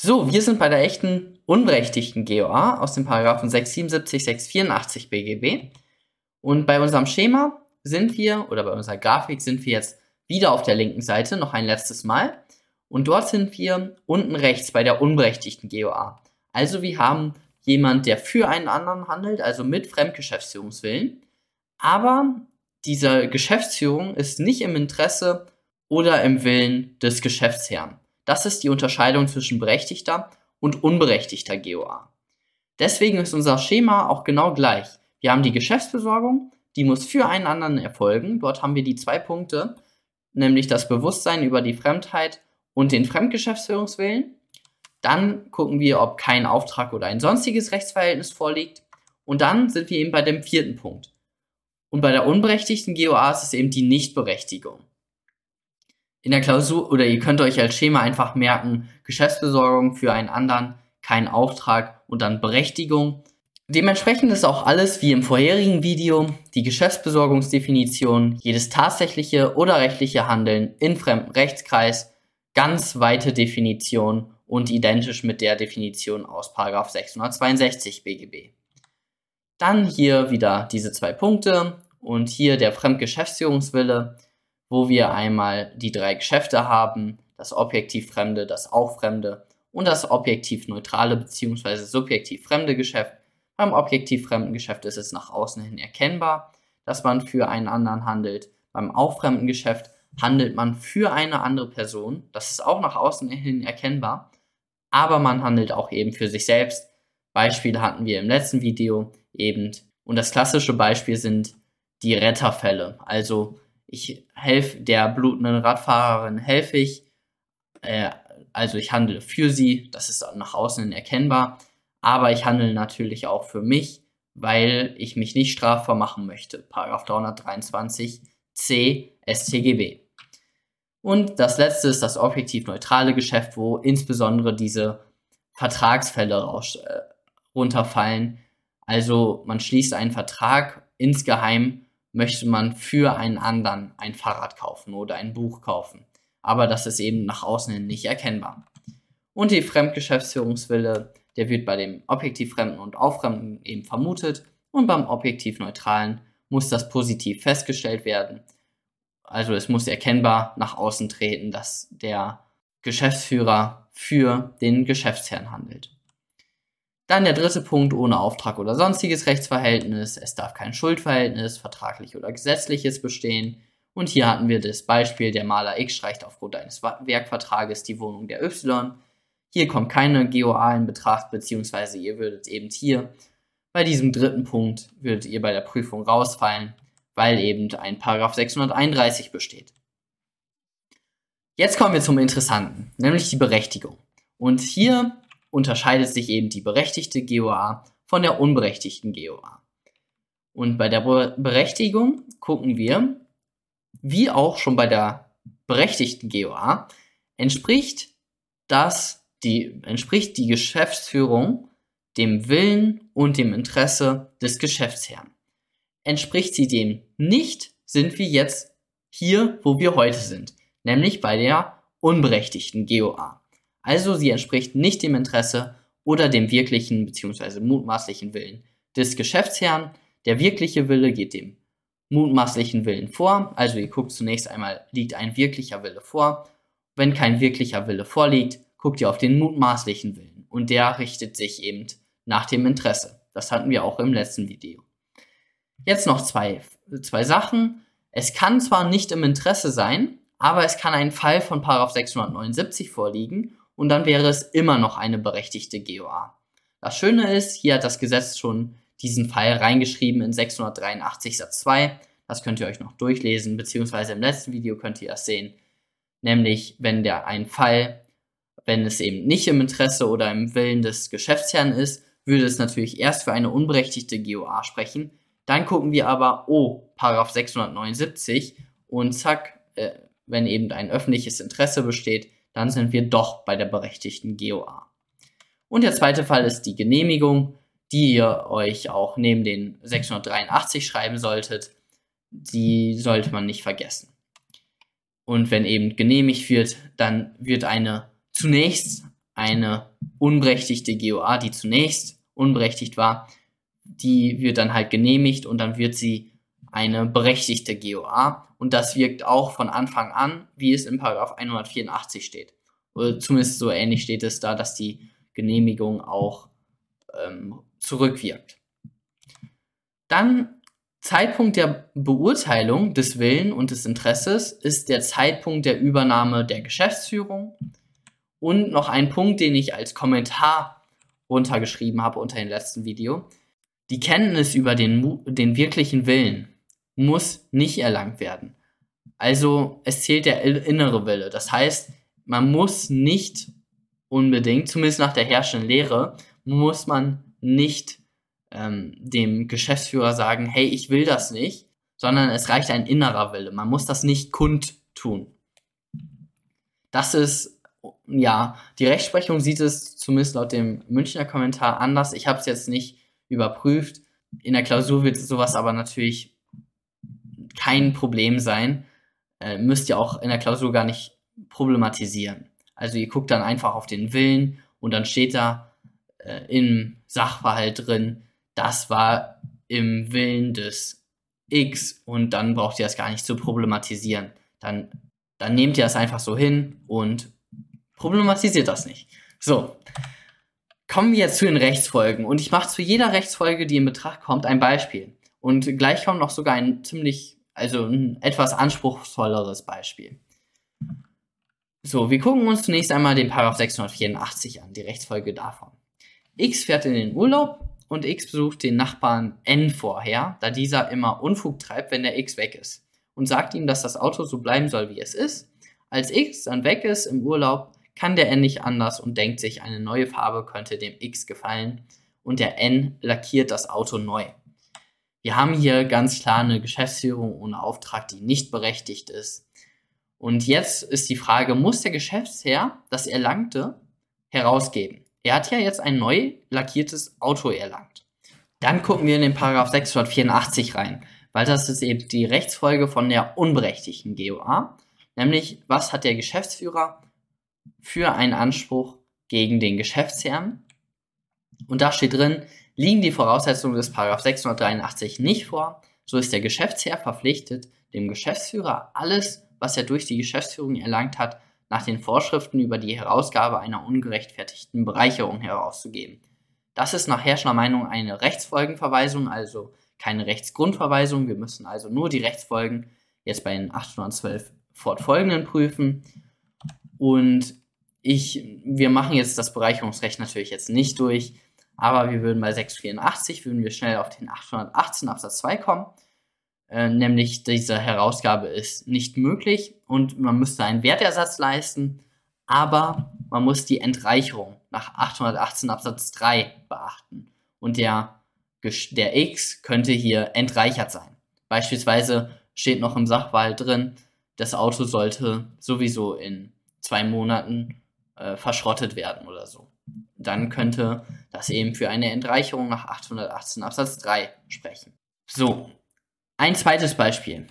So, wir sind bei der echten unberechtigten GOA aus den Paragraphen 677, 684 BGB. Und bei unserem Schema sind wir, oder bei unserer Grafik sind wir jetzt wieder auf der linken Seite, noch ein letztes Mal. Und dort sind wir unten rechts bei der unberechtigten GOA. Also wir haben jemand, der für einen anderen handelt, also mit Fremdgeschäftsführungswillen. Aber diese Geschäftsführung ist nicht im Interesse oder im Willen des Geschäftsherrn. Das ist die Unterscheidung zwischen berechtigter und unberechtigter GOA. Deswegen ist unser Schema auch genau gleich. Wir haben die Geschäftsbesorgung, die muss für einen anderen erfolgen. Dort haben wir die zwei Punkte, nämlich das Bewusstsein über die Fremdheit und den Fremdgeschäftsführungswillen. Dann gucken wir, ob kein Auftrag oder ein sonstiges Rechtsverhältnis vorliegt. Und dann sind wir eben bei dem vierten Punkt. Und bei der unberechtigten GOA ist es eben die Nichtberechtigung in der Klausur oder ihr könnt euch als Schema einfach merken, Geschäftsbesorgung für einen anderen, kein Auftrag und dann Berechtigung. Dementsprechend ist auch alles wie im vorherigen Video die Geschäftsbesorgungsdefinition, jedes tatsächliche oder rechtliche Handeln in fremdem Rechtskreis, ganz weite Definition und identisch mit der Definition aus 662 BGB. Dann hier wieder diese zwei Punkte und hier der Fremdgeschäftsführungswille wo wir einmal die drei Geschäfte haben, das objektiv Fremde, das auch Fremde und das objektiv neutrale bzw. subjektiv fremde Geschäft. Beim objektiv fremden Geschäft ist es nach außen hin erkennbar, dass man für einen anderen handelt. Beim auch fremden Geschäft handelt man für eine andere Person. Das ist auch nach außen hin erkennbar. Aber man handelt auch eben für sich selbst. Beispiele hatten wir im letzten Video eben. Und das klassische Beispiel sind die Retterfälle. Also ich helfe der blutenden Radfahrerin, helfe ich, äh, also ich handle für sie, das ist nach außen erkennbar, aber ich handle natürlich auch für mich, weil ich mich nicht strafbar machen möchte. Paragraph 323 c StGB. Und das letzte ist das objektiv neutrale Geschäft, wo insbesondere diese Vertragsfälle raus, äh, runterfallen. Also man schließt einen Vertrag insgeheim möchte man für einen anderen ein Fahrrad kaufen oder ein Buch kaufen. Aber das ist eben nach außen hin nicht erkennbar. Und die Fremdgeschäftsführungswille, der wird bei dem objektiv Fremden und Auffremden eben vermutet und beim objektiv Neutralen muss das positiv festgestellt werden. Also es muss erkennbar nach außen treten, dass der Geschäftsführer für den Geschäftsherrn handelt. Dann der dritte Punkt ohne Auftrag oder sonstiges Rechtsverhältnis. Es darf kein Schuldverhältnis, vertraglich oder gesetzliches bestehen. Und hier hatten wir das Beispiel, der Maler X streicht aufgrund eines Werkvertrages die Wohnung der Y. Hier kommt keine GOA in Betracht, beziehungsweise ihr würdet eben hier bei diesem dritten Punkt würdet ihr bei der Prüfung rausfallen, weil eben ein Paragraph 631 besteht. Jetzt kommen wir zum Interessanten, nämlich die Berechtigung. Und hier unterscheidet sich eben die berechtigte GOA von der unberechtigten GOA. Und bei der Berechtigung gucken wir, wie auch schon bei der berechtigten GOA, entspricht das die, entspricht die Geschäftsführung dem Willen und dem Interesse des Geschäftsherrn. Entspricht sie dem nicht, sind wir jetzt hier, wo wir heute sind, nämlich bei der unberechtigten GOA. Also sie entspricht nicht dem Interesse oder dem wirklichen bzw. mutmaßlichen Willen des Geschäftsherrn. Der wirkliche Wille geht dem mutmaßlichen Willen vor. Also ihr guckt zunächst einmal, liegt ein wirklicher Wille vor. Wenn kein wirklicher Wille vorliegt, guckt ihr auf den mutmaßlichen Willen. Und der richtet sich eben nach dem Interesse. Das hatten wir auch im letzten Video. Jetzt noch zwei, zwei Sachen. Es kann zwar nicht im Interesse sein, aber es kann ein Fall von 679 vorliegen und dann wäre es immer noch eine berechtigte GOA. Das Schöne ist, hier hat das Gesetz schon diesen Fall reingeschrieben in 683 Satz 2. Das könnt ihr euch noch durchlesen, beziehungsweise im letzten Video könnt ihr das sehen. Nämlich, wenn der ein Fall, wenn es eben nicht im Interesse oder im Willen des Geschäftsherrn ist, würde es natürlich erst für eine unberechtigte GOA sprechen. Dann gucken wir aber, oh, Paragraph 679 und zack, äh, wenn eben ein öffentliches Interesse besteht, dann sind wir doch bei der berechtigten GOA. Und der zweite Fall ist die Genehmigung, die ihr euch auch neben den 683 schreiben solltet. Die sollte man nicht vergessen. Und wenn eben genehmigt wird, dann wird eine zunächst eine unberechtigte GOA, die zunächst unberechtigt war, die wird dann halt genehmigt und dann wird sie eine berechtigte GOA und das wirkt auch von Anfang an, wie es in Paragraph 184 steht. Oder zumindest so ähnlich steht es da, dass die Genehmigung auch ähm, zurückwirkt. Dann Zeitpunkt der Beurteilung des Willen und des Interesses ist der Zeitpunkt der Übernahme der Geschäftsführung. Und noch ein Punkt, den ich als Kommentar runtergeschrieben habe unter dem letzten Video. Die Kenntnis über den, den wirklichen Willen muss nicht erlangt werden. Also es zählt der innere Wille. Das heißt, man muss nicht unbedingt, zumindest nach der herrschenden Lehre, muss man nicht ähm, dem Geschäftsführer sagen, hey, ich will das nicht, sondern es reicht ein innerer Wille. Man muss das nicht kundtun. Das ist, ja, die Rechtsprechung sieht es zumindest laut dem Münchner Kommentar anders. Ich habe es jetzt nicht überprüft. In der Klausur wird sowas aber natürlich kein Problem sein. Äh, müsst ihr auch in der Klausur gar nicht problematisieren. Also ihr guckt dann einfach auf den Willen und dann steht da äh, im Sachverhalt drin, das war im Willen des X und dann braucht ihr das gar nicht zu problematisieren. Dann, dann nehmt ihr das einfach so hin und problematisiert das nicht. So, kommen wir jetzt zu den Rechtsfolgen und ich mache zu jeder Rechtsfolge, die in Betracht kommt, ein Beispiel. Und gleich kommt noch sogar ein ziemlich, also ein etwas anspruchsvolleres Beispiel. So, wir gucken uns zunächst einmal den Paragraph 684 an, die Rechtsfolge davon. X fährt in den Urlaub und X besucht den Nachbarn N vorher, da dieser immer Unfug treibt, wenn der X weg ist. Und sagt ihm, dass das Auto so bleiben soll, wie es ist. Als X dann weg ist im Urlaub, kann der N nicht anders und denkt sich, eine neue Farbe könnte dem X gefallen. Und der N lackiert das Auto neu. Wir haben hier ganz klar eine Geschäftsführung ohne Auftrag, die nicht berechtigt ist. Und jetzt ist die Frage, muss der Geschäftsherr das Erlangte herausgeben? Er hat ja jetzt ein neu lackiertes Auto erlangt. Dann gucken wir in den Paragraph 684 rein, weil das ist eben die Rechtsfolge von der unberechtigten GOA, nämlich was hat der Geschäftsführer für einen Anspruch gegen den Geschäftsherrn? Und da steht drin, liegen die Voraussetzungen des Paragraph 683 nicht vor, so ist der Geschäftsherr verpflichtet, dem Geschäftsführer alles, was er durch die Geschäftsführung erlangt hat, nach den Vorschriften über die Herausgabe einer ungerechtfertigten Bereicherung herauszugeben. Das ist nach Herrschner Meinung eine Rechtsfolgenverweisung, also keine Rechtsgrundverweisung. Wir müssen also nur die Rechtsfolgen jetzt bei den 812 fortfolgenden prüfen. Und ich, wir machen jetzt das Bereicherungsrecht natürlich jetzt nicht durch, aber wir würden bei 684, würden wir schnell auf den 818 Absatz 2 kommen. Äh, nämlich diese Herausgabe ist nicht möglich und man müsste einen Wertersatz leisten, aber man muss die Entreicherung nach 818 Absatz 3 beachten. Und der, der X könnte hier entreichert sein. Beispielsweise steht noch im Sachverhalt drin, das Auto sollte sowieso in zwei Monaten äh, verschrottet werden oder so. Dann könnte das eben für eine Entreicherung nach 818 Absatz 3 sprechen. So, ein zweites Beispiel.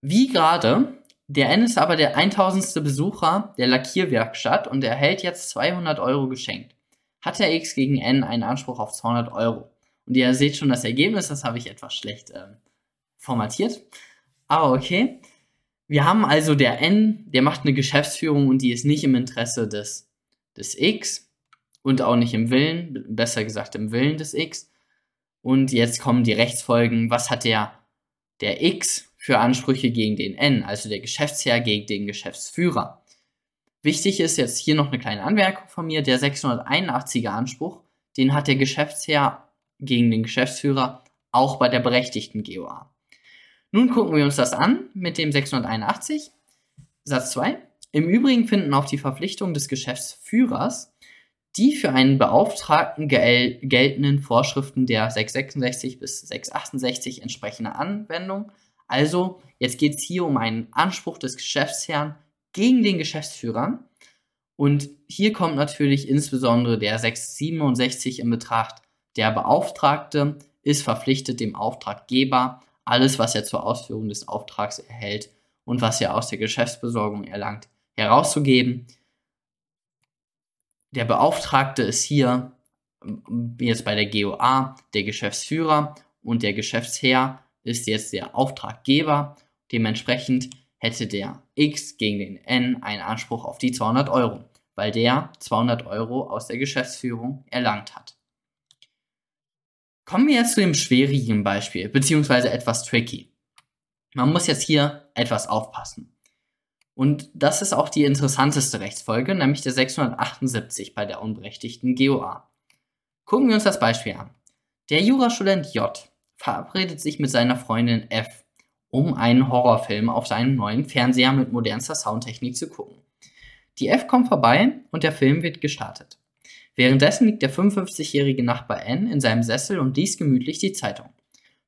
Wie gerade, der N ist aber der 1000. Besucher der Lackierwerkstatt und erhält jetzt 200 Euro geschenkt. Hat der X gegen N einen Anspruch auf 200 Euro? Und ihr seht schon das Ergebnis, das habe ich etwas schlecht äh, formatiert. Aber okay. Wir haben also der N, der macht eine Geschäftsführung und die ist nicht im Interesse des, des X und auch nicht im Willen, besser gesagt im Willen des X. Und jetzt kommen die Rechtsfolgen. Was hat der der X für Ansprüche gegen den N, also der Geschäftsherr gegen den Geschäftsführer. Wichtig ist jetzt hier noch eine kleine Anmerkung von mir. Der 681er Anspruch, den hat der Geschäftsherr gegen den Geschäftsführer auch bei der berechtigten GOA. Nun gucken wir uns das an mit dem 681. Satz 2. Im Übrigen finden auch die Verpflichtungen des Geschäftsführers die für einen Beauftragten gel geltenden Vorschriften der 666 bis 668 entsprechende Anwendung. Also, jetzt geht es hier um einen Anspruch des Geschäftsherrn gegen den Geschäftsführer. Und hier kommt natürlich insbesondere der 667 in Betracht. Der Beauftragte ist verpflichtet, dem Auftraggeber alles, was er zur Ausführung des Auftrags erhält und was er aus der Geschäftsbesorgung erlangt, herauszugeben. Der Beauftragte ist hier jetzt bei der GOA der Geschäftsführer und der Geschäftsherr ist jetzt der Auftraggeber. Dementsprechend hätte der X gegen den N einen Anspruch auf die 200 Euro, weil der 200 Euro aus der Geschäftsführung erlangt hat. Kommen wir jetzt zu dem schwierigen Beispiel, beziehungsweise etwas tricky. Man muss jetzt hier etwas aufpassen. Und das ist auch die interessanteste Rechtsfolge, nämlich der 678 bei der unberechtigten GOA. Gucken wir uns das Beispiel an. Der Jurastudent J verabredet sich mit seiner Freundin F, um einen Horrorfilm auf seinem neuen Fernseher mit modernster Soundtechnik zu gucken. Die F kommt vorbei und der Film wird gestartet. Währenddessen liegt der 55-jährige Nachbar N in seinem Sessel und liest gemütlich die Zeitung.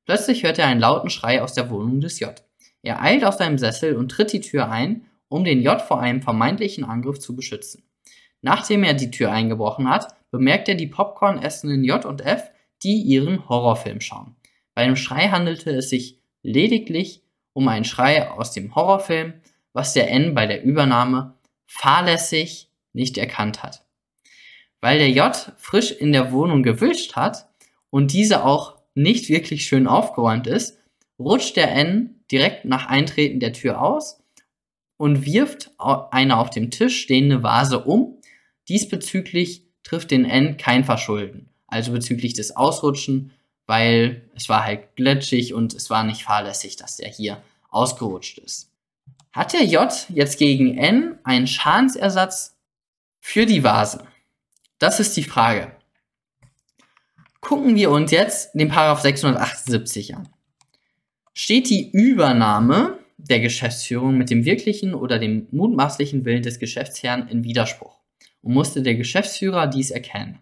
Plötzlich hört er einen lauten Schrei aus der Wohnung des J. Er eilt aus seinem Sessel und tritt die Tür ein, um den J vor einem vermeintlichen Angriff zu beschützen. Nachdem er die Tür eingebrochen hat, bemerkt er die Popcorn essenden J und F, die ihren Horrorfilm schauen. Bei dem Schrei handelte es sich lediglich um einen Schrei aus dem Horrorfilm, was der N bei der Übernahme fahrlässig nicht erkannt hat. Weil der J frisch in der Wohnung gewischt hat und diese auch nicht wirklich schön aufgeräumt ist, rutscht der N direkt nach Eintreten der Tür aus und wirft eine auf dem Tisch stehende Vase um. Diesbezüglich trifft den N kein Verschulden, also bezüglich des Ausrutschen, weil es war halt glitschig und es war nicht fahrlässig, dass der hier ausgerutscht ist. Hat der J jetzt gegen N einen Schadensersatz für die Vase? Das ist die Frage. Gucken wir uns jetzt den Paragraph 678 an. Steht die Übernahme der Geschäftsführung mit dem wirklichen oder dem mutmaßlichen Willen des Geschäftsherrn in Widerspruch und musste der Geschäftsführer dies erkennen.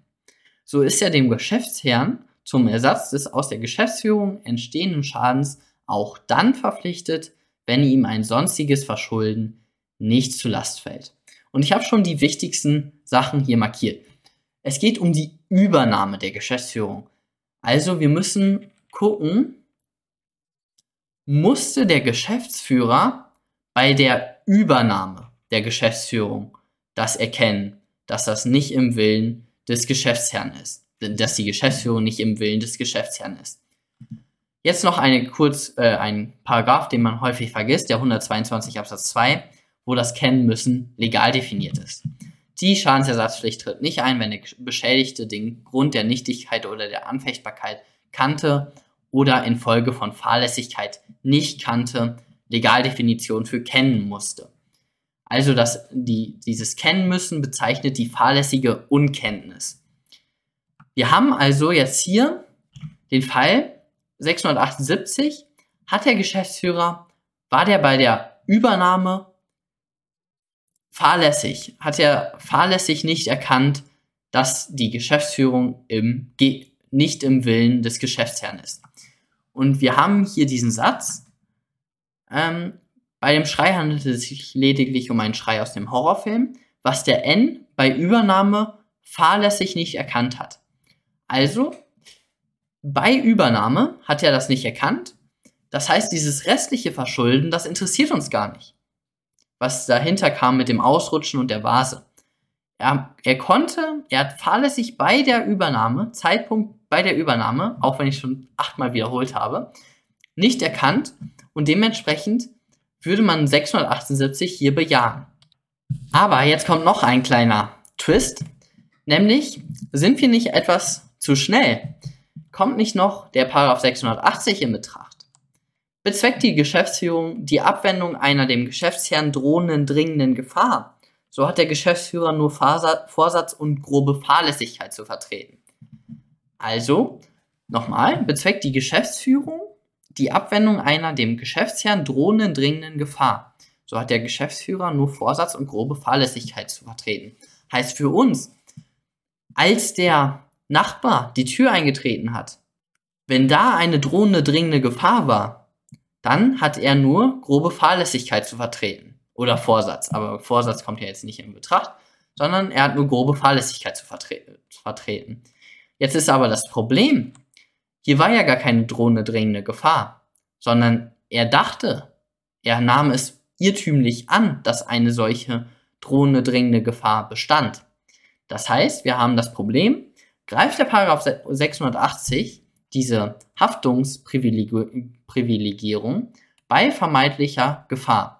So ist er dem Geschäftsherrn zum Ersatz des aus der Geschäftsführung entstehenden Schadens auch dann verpflichtet, wenn ihm ein sonstiges Verschulden nicht zu Last fällt. Und ich habe schon die wichtigsten Sachen hier markiert. Es geht um die Übernahme der Geschäftsführung. Also wir müssen gucken, musste der Geschäftsführer bei der Übernahme der Geschäftsführung das erkennen, dass das nicht im Willen des Geschäftsherrn ist, dass die Geschäftsführung nicht im Willen des Geschäftsherrn ist. Jetzt noch eine kurz äh, ein Paragraph, den man häufig vergisst, der 122 Absatz 2, wo das Kennen müssen legal definiert ist. Die Schadensersatzpflicht tritt nicht ein, wenn der Beschädigte den Grund der Nichtigkeit oder der Anfechtbarkeit kannte oder infolge von Fahrlässigkeit nicht kannte, Legaldefinition für kennen musste. Also dass die, dieses Kennen müssen bezeichnet die fahrlässige Unkenntnis. Wir haben also jetzt hier den Fall 678. Hat der Geschäftsführer, war der bei der Übernahme fahrlässig, hat er fahrlässig nicht erkannt, dass die Geschäftsführung im, nicht im Willen des Geschäftsherrn ist. Und wir haben hier diesen Satz, ähm, bei dem Schrei handelt es sich lediglich um einen Schrei aus dem Horrorfilm, was der N bei Übernahme fahrlässig nicht erkannt hat. Also, bei Übernahme hat er das nicht erkannt. Das heißt, dieses restliche Verschulden, das interessiert uns gar nicht was dahinter kam mit dem Ausrutschen und der Vase. Er, er konnte, er hat fahrlässig bei der Übernahme, Zeitpunkt bei der Übernahme, auch wenn ich schon achtmal wiederholt habe, nicht erkannt und dementsprechend würde man 678 hier bejahen. Aber jetzt kommt noch ein kleiner Twist, nämlich sind wir nicht etwas zu schnell? Kommt nicht noch der Paragraph 680 in Betracht? bezweckt die Geschäftsführung die Abwendung einer dem Geschäftsherrn drohenden dringenden Gefahr, so hat der Geschäftsführer nur Vorsatz und grobe Fahrlässigkeit zu vertreten. Also, nochmal, bezweckt die Geschäftsführung die Abwendung einer dem Geschäftsherrn drohenden dringenden Gefahr, so hat der Geschäftsführer nur Vorsatz und grobe Fahrlässigkeit zu vertreten. Heißt für uns, als der Nachbar die Tür eingetreten hat, wenn da eine drohende dringende Gefahr war, dann hat er nur grobe Fahrlässigkeit zu vertreten. Oder Vorsatz. Aber Vorsatz kommt ja jetzt nicht in Betracht, sondern er hat nur grobe Fahrlässigkeit zu, vertre zu vertreten. Jetzt ist aber das Problem, hier war ja gar keine drohende, dringende Gefahr, sondern er dachte, er nahm es irrtümlich an, dass eine solche drohende, dringende Gefahr bestand. Das heißt, wir haben das Problem, greift der Paragraph 680 diese Haftungsprivilegierung bei vermeintlicher Gefahr.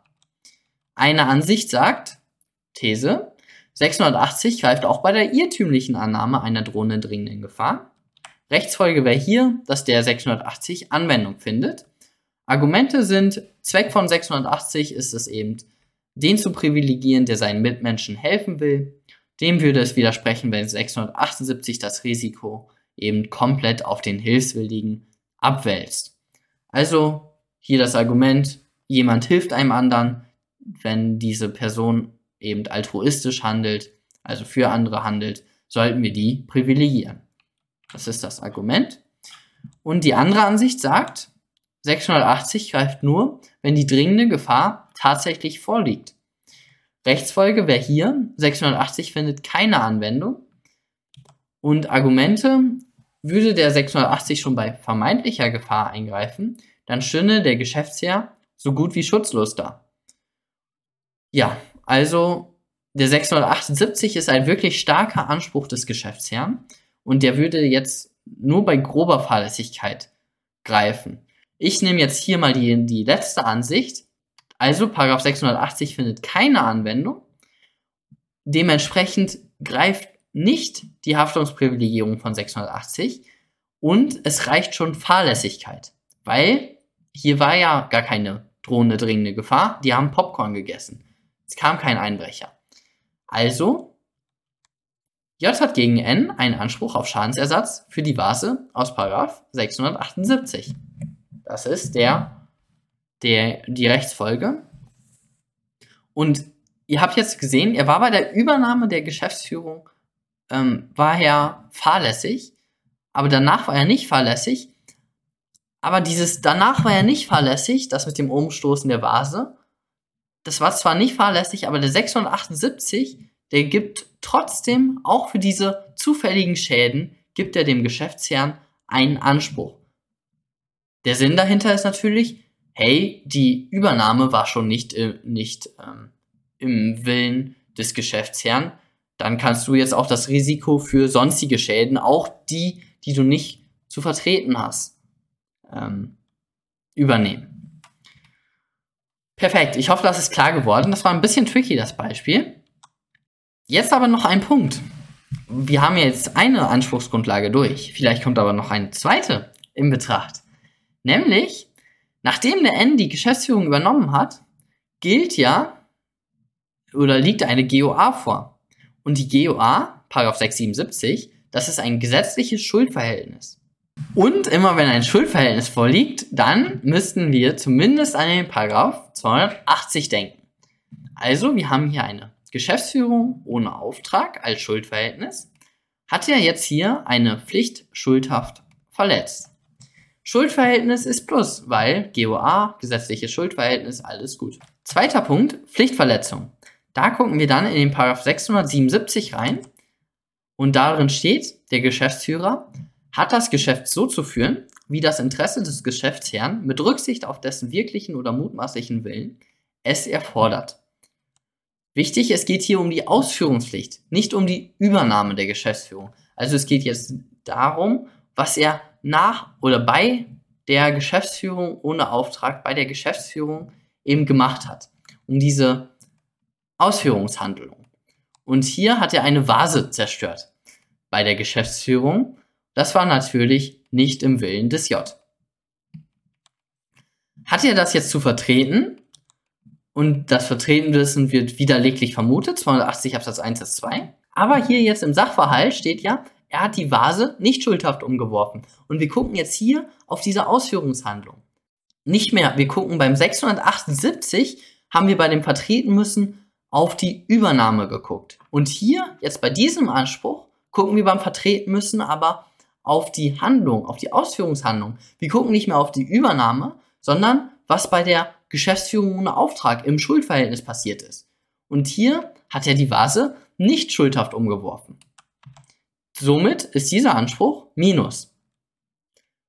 Eine Ansicht sagt, These, 680 greift auch bei der irrtümlichen Annahme einer drohenden dringenden Gefahr. Rechtsfolge wäre hier, dass der 680 Anwendung findet. Argumente sind, Zweck von 680 ist es eben, den zu privilegieren, der seinen Mitmenschen helfen will. Dem würde es widersprechen, wenn 678 das Risiko eben komplett auf den Hilfswilligen abwälzt. Also hier das Argument, jemand hilft einem anderen, wenn diese Person eben altruistisch handelt, also für andere handelt, sollten wir die privilegieren. Das ist das Argument. Und die andere Ansicht sagt, 680 greift nur, wenn die dringende Gefahr tatsächlich vorliegt. Rechtsfolge wäre hier, 680 findet keine Anwendung. Und Argumente, würde der 680 schon bei vermeintlicher Gefahr eingreifen, dann stünde der Geschäftsherr so gut wie schutzlos da. Ja, also der 678 ist ein wirklich starker Anspruch des Geschäftsherrn und der würde jetzt nur bei grober Fahrlässigkeit greifen. Ich nehme jetzt hier mal die, die letzte Ansicht. Also Paragraph 680 findet keine Anwendung. Dementsprechend greift nicht die Haftungsprivilegierung von 680 und es reicht schon Fahrlässigkeit, weil hier war ja gar keine drohende dringende Gefahr. Die haben Popcorn gegessen. Es kam kein Einbrecher. Also, J hat gegen N einen Anspruch auf Schadensersatz für die Vase aus Paragraph 678. Das ist der, der, die Rechtsfolge. Und ihr habt jetzt gesehen, er war bei der Übernahme der Geschäftsführung, ähm, war er fahrlässig, aber danach war er nicht fahrlässig. Aber dieses danach war er nicht fahrlässig, das mit dem Umstoßen der Vase, das war zwar nicht fahrlässig, aber der 678, der gibt trotzdem, auch für diese zufälligen Schäden, gibt er dem Geschäftsherrn einen Anspruch. Der Sinn dahinter ist natürlich, hey, die Übernahme war schon nicht, äh, nicht ähm, im Willen des Geschäftsherrn, dann kannst du jetzt auch das Risiko für sonstige Schäden, auch die, die du nicht zu vertreten hast, ähm, übernehmen. Perfekt, ich hoffe, das ist klar geworden. Das war ein bisschen tricky, das Beispiel. Jetzt aber noch ein Punkt. Wir haben jetzt eine Anspruchsgrundlage durch. Vielleicht kommt aber noch eine zweite in Betracht. Nämlich, nachdem der N die Geschäftsführung übernommen hat, gilt ja oder liegt eine GOA vor. Und die GOA, Paragraph 677, das ist ein gesetzliches Schuldverhältnis. Und immer wenn ein Schuldverhältnis vorliegt, dann müssten wir zumindest an den Paragraph 280 denken. Also, wir haben hier eine Geschäftsführung ohne Auftrag als Schuldverhältnis. Hat er jetzt hier eine Pflicht schuldhaft verletzt? Schuldverhältnis ist plus, weil GOA, gesetzliches Schuldverhältnis, alles gut. Zweiter Punkt, Pflichtverletzung. Da gucken wir dann in den Paragraph 677 rein und darin steht, der Geschäftsführer hat das Geschäft so zu führen, wie das Interesse des Geschäftsherrn mit Rücksicht auf dessen wirklichen oder mutmaßlichen Willen es erfordert. Wichtig, es geht hier um die Ausführungspflicht, nicht um die Übernahme der Geschäftsführung. Also es geht jetzt darum, was er nach oder bei der Geschäftsführung ohne Auftrag, bei der Geschäftsführung eben gemacht hat. Um diese Ausführungshandlung. Und hier hat er eine Vase zerstört bei der Geschäftsführung das war natürlich nicht im Willen des J. Hat er das jetzt zu vertreten? Und das Vertreten wissen wird widerleglich vermutet, 280 Absatz 1 Satz 2. Aber hier jetzt im Sachverhalt steht ja, er hat die Vase nicht schuldhaft umgeworfen. Und wir gucken jetzt hier auf diese Ausführungshandlung. Nicht mehr, wir gucken beim 678, haben wir bei dem Vertreten müssen auf die Übernahme geguckt. Und hier, jetzt bei diesem Anspruch, gucken wir beim Vertreten müssen aber auf die Handlung, auf die Ausführungshandlung. Wir gucken nicht mehr auf die Übernahme, sondern was bei der Geschäftsführung ohne Auftrag im Schuldverhältnis passiert ist. Und hier hat er die Vase nicht schuldhaft umgeworfen. Somit ist dieser Anspruch Minus.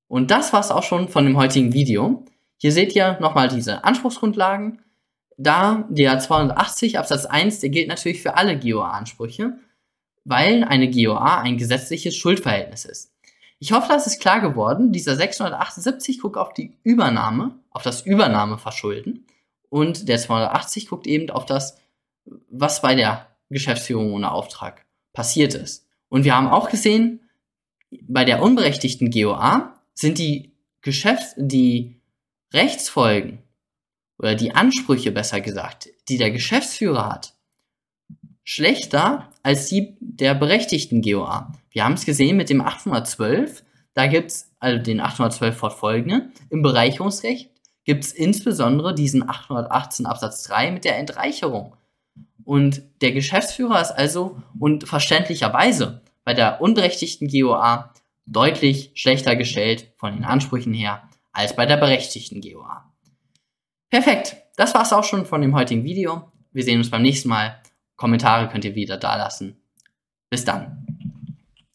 Und das war es auch schon von dem heutigen Video. Hier seht ihr nochmal diese Anspruchsgrundlagen. Da der 280 Absatz 1, der gilt natürlich für alle GOA-Ansprüche. weil eine GOA ein gesetzliches Schuldverhältnis ist. Ich hoffe, das ist klar geworden. Dieser 678 guckt auf die Übernahme, auf das Übernahmeverschulden und der 280 guckt eben auf das, was bei der Geschäftsführung ohne Auftrag passiert ist. Und wir haben auch gesehen, bei der unberechtigten GOA sind die Geschäfts-, die Rechtsfolgen oder die Ansprüche besser gesagt, die der Geschäftsführer hat, schlechter als die der berechtigten GOA. Wir haben es gesehen mit dem 812, da gibt es, also den 812 fortfolgende, im Bereicherungsrecht gibt es insbesondere diesen 818 Absatz 3 mit der Entreicherung. Und der Geschäftsführer ist also und verständlicherweise bei der unberechtigten GOA deutlich schlechter gestellt von den Ansprüchen her als bei der berechtigten GOA. Perfekt, das war's auch schon von dem heutigen Video. Wir sehen uns beim nächsten Mal. Kommentare könnt ihr wieder da lassen. Bis dann.